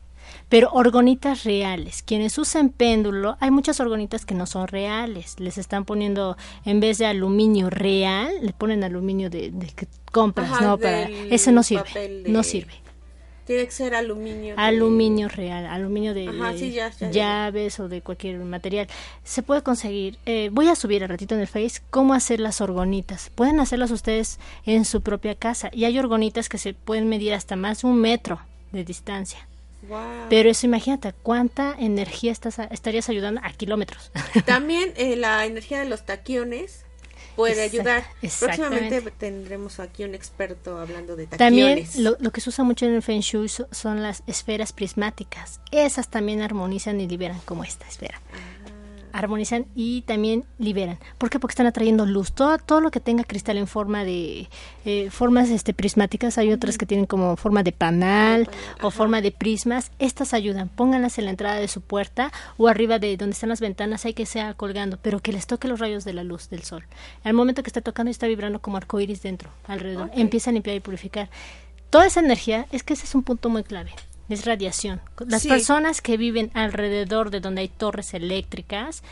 Pero orgonitas reales. Quienes usan péndulo, hay muchas orgonitas que no son reales. Les están poniendo, en vez de aluminio real, le ponen aluminio de, de que compras, Ajá, ¿no? Para, ese no sirve. de- No sirve. Tiene que ser aluminio. de- Aluminio real, aluminio de, Ajá, de sí, ya, ya, ya. llaves o de cualquier material. Se puede conseguir. eh, voy a subir al ratito en el Face cómo hacer las orgonitas. Pueden hacerlas ustedes en su propia casa. Y hay orgonitas que se pueden medir hasta más de un metro de distancia. Pero eso imagínate cuánta energía estás a- estarías ayudando a kilómetros. También eh, la energía de los taquiones puede ayudar. Próximamente tendremos aquí un experto hablando de También taquiones. lo, lo que se usa mucho en el Feng Shui so- son las esferas prismáticas. Esas también armonizan y liberan, como esta esfera. Armonizan y también liberan. ¿Por qué? Porque están atrayendo luz. Todo, todo lo que tenga cristal en forma de eh, formas este, prismáticas, hay otras que tienen como forma de panal o forma de prismas. Estas ayudan. Pónganlas en la entrada de su puerta o arriba de donde están las ventanas, hay que sea colgando, pero que les toque los rayos de la luz del sol. Al momento que está tocando, está vibrando como arcoíris dentro, alrededor. Empieza a limpiar y purificar. Toda esa energía, es que ese es un punto muy clave. Es radiación. Las Sí. personas que viven alrededor de donde hay torres eléctricas,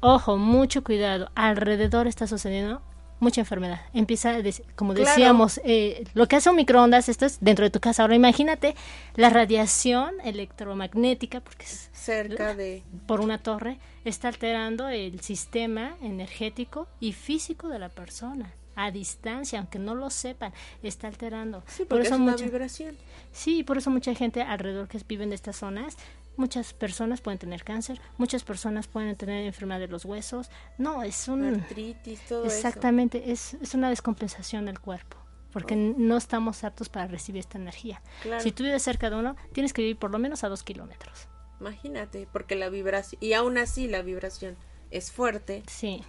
ojo, mucho cuidado. Alrededor está sucediendo mucha enfermedad. Empieza, como Claro. decíamos, eh, lo que hace un microondas, esto es dentro de tu casa. Ahora imagínate la radiación electromagnética, porque es cerca de por una torre, está alterando el sistema energético y físico de la persona. A distancia, aunque no lo sepan, está alterando. Sí, porque es una mucha- vibración. Sí, por eso mucha gente alrededor que viven de estas zonas, muchas personas pueden tener cáncer, muchas personas pueden tener enfermedad de los huesos. No, es un... Artritis, todo eso. Exactamente, es, es una descompensación del cuerpo, porque no estamos aptos para recibir esta energía. Claro. Si tú vives cerca de uno, tienes que vivir por lo menos a dos kilómetros. Imagínate, porque la vibración, y aún así la vibración es fuerte. Sí,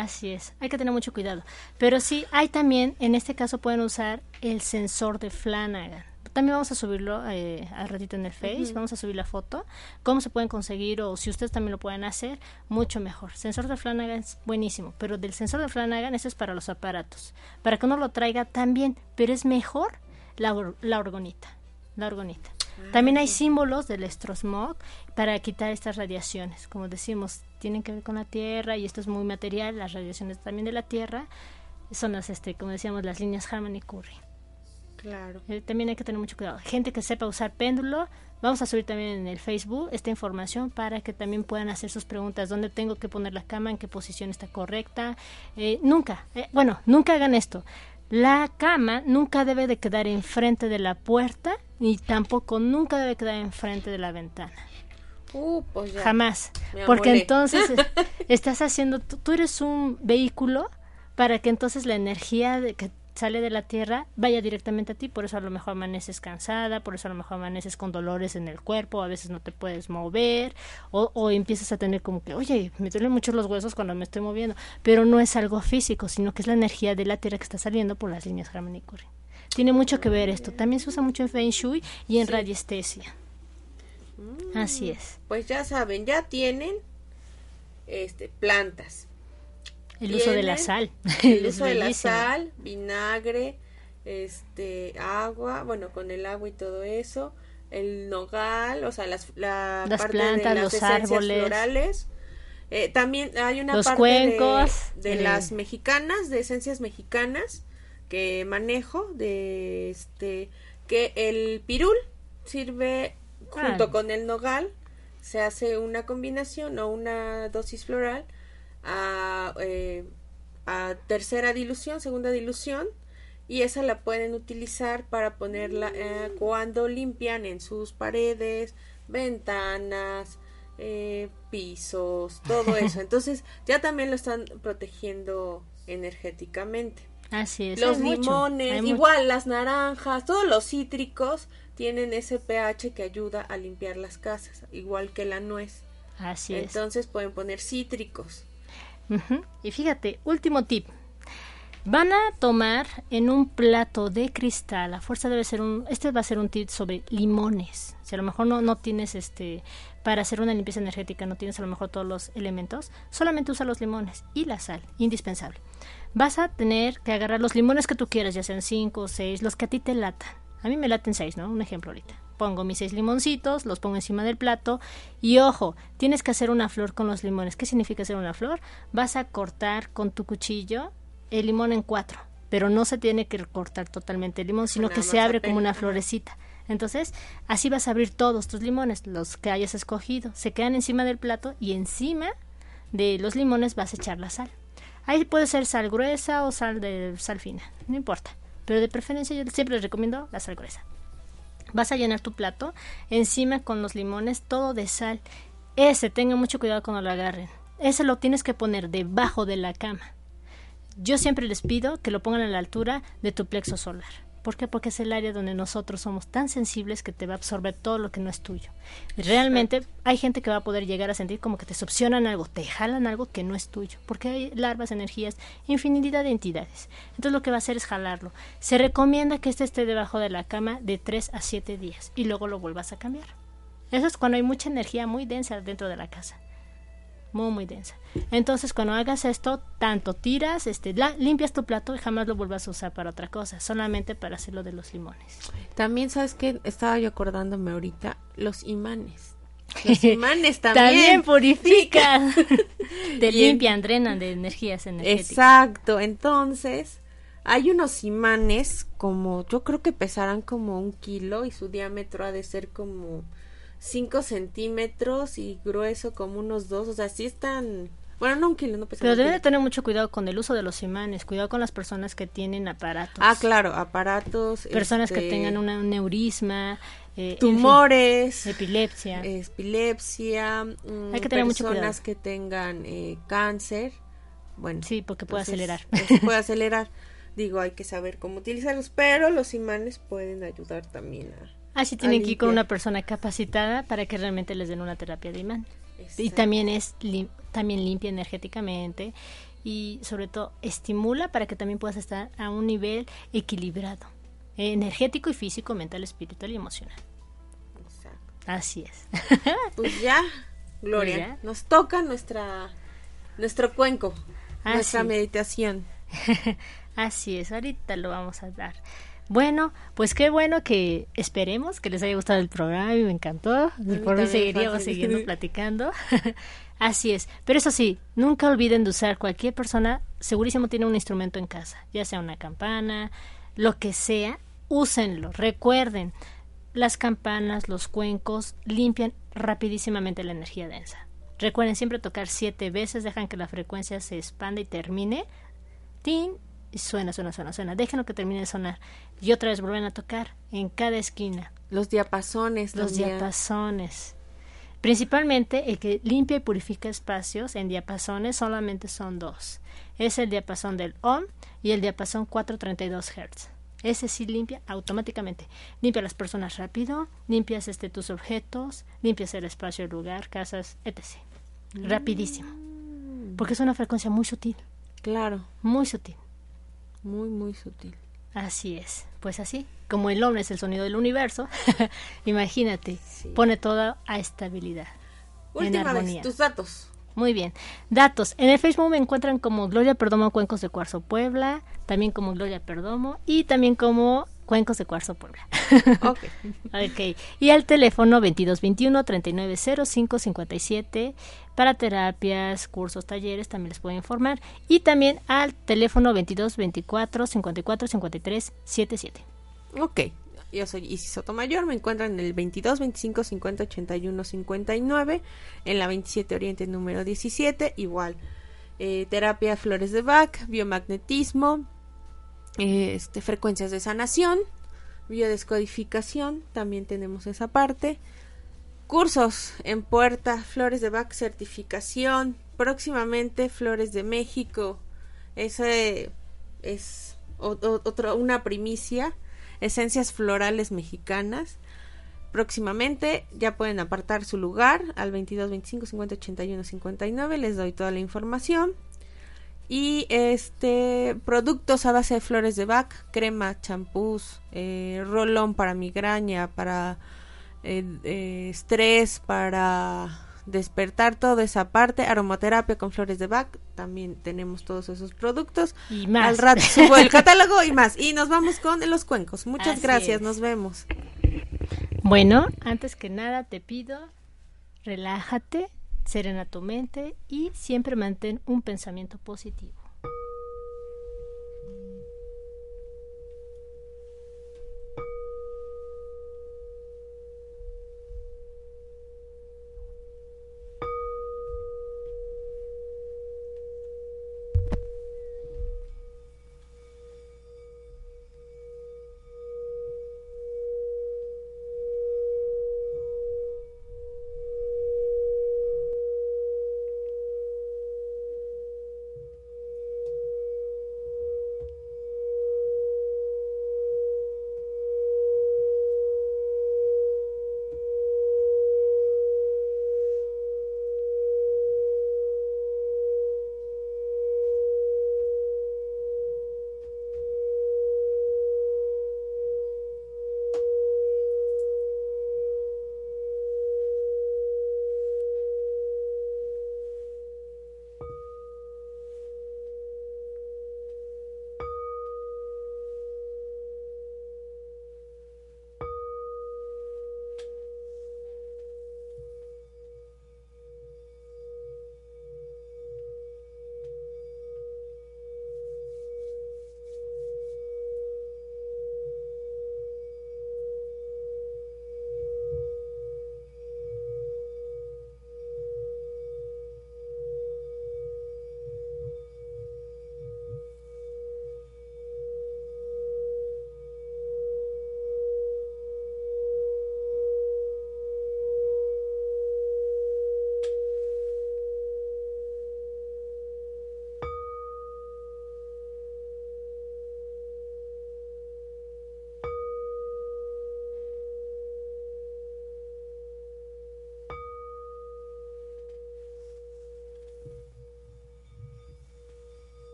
así es, hay que tener mucho cuidado. Pero sí, hay también, en este caso pueden usar el sensor de Flanagan. También vamos a subirlo eh, al ratito en el Face, vamos a subir la foto. ¿Cómo se pueden conseguir o si ustedes también lo pueden hacer? Mucho mejor. Sensor de Flanagan es buenísimo, pero del sensor de Flanagan ese es para los aparatos. Para que uno lo traiga también, pero es mejor la, or- la orgonita. La orgonita. También hay símbolos del electrosmog para quitar estas radiaciones. Como decimos, tienen que ver con la Tierra y esto es muy material. Las radiaciones también de la Tierra son las, este, como decíamos, las líneas Harman y Curry. Claro. Eh, también hay que tener mucho cuidado. Gente que sepa usar péndulo, vamos a subir también en el Facebook esta información para que también puedan hacer sus preguntas. ¿Dónde tengo que poner la cama? ¿En qué posición está correcta? Eh, nunca, eh, bueno, nunca hagan esto. La cama nunca debe de quedar enfrente de la puerta ni tampoco nunca debe quedar enfrente de la ventana. Uh, pues ya. Jamás. Me Porque entonces eh, estás haciendo, tú, tú eres un vehículo para que entonces la energía de, que sale de la tierra vaya directamente a ti, por eso a lo mejor amaneces cansada, por eso a lo mejor amaneces con dolores en el cuerpo, a veces no te puedes mover, o, o empiezas a tener como que, oye, me duelen mucho los huesos cuando me estoy moviendo, pero no es algo físico, sino que es la energía de la tierra que está saliendo por las líneas Harman y Curry. Tiene mucho que ver esto, también se usa mucho en Feng Shui y en radiestesia. Así es. Pues ya saben, ya tienen este plantas. El uso de la sal. El uso de la sal, vinagre, este, agua, bueno, con el agua y todo eso, el nogal, o sea, las, la Las parte plantas, de las los esencias árboles. florales. Eh, también hay una Los parte cuencos, de, de el- las mexicanas, de esencias mexicanas, que manejo de este que el pirul sirve junto Ah. con el nogal se hace una combinación o una dosis floral a, eh, a tercera dilución, segunda dilución y esa la pueden utilizar para ponerla eh, cuando limpian en sus paredes, ventanas, eh, pisos, todo eso. Entonces ya también lo están protegiendo energéticamente. Así es. Los limones, mucho. igual las naranjas, todos los cítricos tienen ese pH que ayuda a limpiar las casas, igual que la nuez. Así es. Entonces pueden poner cítricos. Y fíjate, último tip. Van a tomar en un plato de cristal, a fuerza debe ser un, este va a ser un tip sobre limones. Si a lo mejor no, no tienes este, para hacer una limpieza energética, no tienes a lo mejor todos los elementos, solamente usa los limones y la sal, indispensable. Vas a tener que agarrar los limones que tú quieras, ya sean cinco o seis, los que a ti te latan. A mí me laten seis, ¿no? Un ejemplo ahorita. Pongo mis seis limoncitos, los pongo encima del plato y ojo, tienes que hacer una flor con los limones. ¿Qué significa hacer una flor? Vas a cortar con tu cuchillo el limón en cuatro, pero no se tiene que cortar totalmente el limón, sino que se abre como una florecita. Entonces, así vas a abrir todos tus limones, los que hayas escogido. Se quedan encima del plato y encima de los limones vas a echar la sal. Ahí puede ser sal gruesa o sal de sal fina, no importa. Pero de preferencia yo siempre les recomiendo la sal gruesa. Vas a llenar tu plato encima con los limones, todo de sal. Ese, tengan mucho cuidado cuando lo agarren. Ese lo tienes que poner debajo de la cama. Yo siempre les pido que lo pongan a la altura de tu plexo solar. ¿Por qué? Porque es el área donde nosotros somos tan sensibles que te va a absorber todo lo que no es tuyo. Realmente hay gente que va a poder llegar a sentir como que te succionan algo, te jalan algo que no es tuyo, porque hay larvas, energías, infinidad de entidades. Entonces lo que va a hacer es jalarlo. Se recomienda que este esté debajo de la cama de 3 a 7 días y luego lo vuelvas a cambiar. Eso es cuando hay mucha energía muy densa dentro de la casa muy muy densa. Entonces cuando hagas esto, tanto tiras, este, la- limpias tu plato y jamás lo vuelvas a usar para otra cosa, solamente para hacer lo de los limones. También, ¿sabes qué? Estaba yo acordándome ahorita, los imanes. Los imanes también. También purifican. Te limpian, drenan de energías energéticas. Exacto, entonces hay unos imanes como, yo creo que pesarán como un kilo y su diámetro ha de ser como 5 centímetros y grueso como unos dos, o sea, sí están, bueno, no un kilo, no pesan Pero deben de tener mucho cuidado con el uso de los imanes, cuidado con las personas que tienen aparatos. Ah, claro, aparatos. Personas que este, tengan una- un neurisma, eh, en fin, tumores, epilepsia. epilepsia, mm, Hay que tener mucho personas cuidado. que tengan eh, cáncer, bueno, Sí, porque puede acelerar. puede acelerar. Digo, hay que saber cómo utilizarlos, pero los imanes pueden ayudar también a Así a tienen que ir con una persona capacitada para que realmente les den una terapia de imán. Y Exacto. también es lim- también limpia energéticamente y sobre todo estimula para que también puedas estar a un nivel equilibrado, eh, energético y físico, mental, espiritual y emocional. Así es. Pues ya, Gloria, Pues ya. nos toca nuestra nuestro cuenco, Ah, nuestra meditación. Así es, ahorita lo vamos a dar. Bueno, pues qué bueno que esperemos que les haya gustado el programa y me encantó. Por mí seguiríamos fácil. siguiendo platicando. Así es. Pero eso sí, nunca olviden de usar cualquier persona, segurísimo tiene un instrumento en casa, ya sea una campana, lo que sea, úsenlo. Recuerden, las campanas, los cuencos limpian rapidísimamente la energía densa. Recuerden siempre tocar siete veces, dejan que la frecuencia se expanda y termine. Tin, y suena, suena, suena, suena. Déjenlo que termine de sonar. Y otra vez vuelven a tocar en cada esquina. Los diapasones Los diapasones. Principalmente el que limpia y purifica espacios en diapasones solamente son dos. Es el diapasón del OM y el diapasón 432 Hz. Ese sí limpia automáticamente. Limpia a las personas rápido, limpias este, tus objetos, limpias el espacio, el lugar, casas, etc. Rapidísimo. Porque es una frecuencia muy sutil. Claro. Muy sutil. Muy, muy sutil. Así es. Pues así, como el hombre es el sonido del universo, imagínate, pone todo a estabilidad. Última vez, tus datos. Muy bien. Datos. En el Facebook me encuentran como Gloria Perdomo Cuencos de Cuarzo Puebla, también como Gloria Perdomo y también como Cuencos de Cuarzo Puebla. ok. ok. Y al teléfono 2221-390557 para terapias, cursos, talleres, también les puedo informar. Y también al teléfono 2224-545377. Ok. Yo soy Isis Sotomayor, me encuentran en el 22 25 50 81 59, en la 27 Oriente número 17, igual. Eh, terapia flores de Bach, biomagnetismo, este, frecuencias de sanación, biodescodificación, también tenemos esa parte. Cursos en puerta, Flores de Bach certificación, próximamente Flores de México. Ese es otra una primicia, esencias florales mexicanas. Próximamente ya pueden apartar su lugar al 22 25 50 81 59, les doy toda la información. Y este productos a base de flores de Bach, crema, champús, eh, rolón para migraña, para eh, eh, estrés, para despertar toda esa parte, aromaterapia con flores de Bach, también tenemos todos esos productos. Y más. Al rato subo el catálogo y más. Y nos vamos con los cuencos. Muchas gracias, nos vemos. Bueno, antes que nada te pido, relájate, serena tu mente y siempre mantén un pensamiento positivo.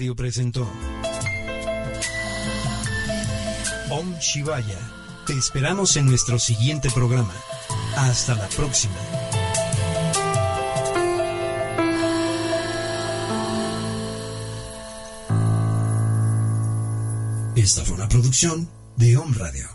Radio presentó Om Shivaya. Te esperamos en nuestro siguiente programa. Hasta la próxima. Esta fue una producción de Om Radio.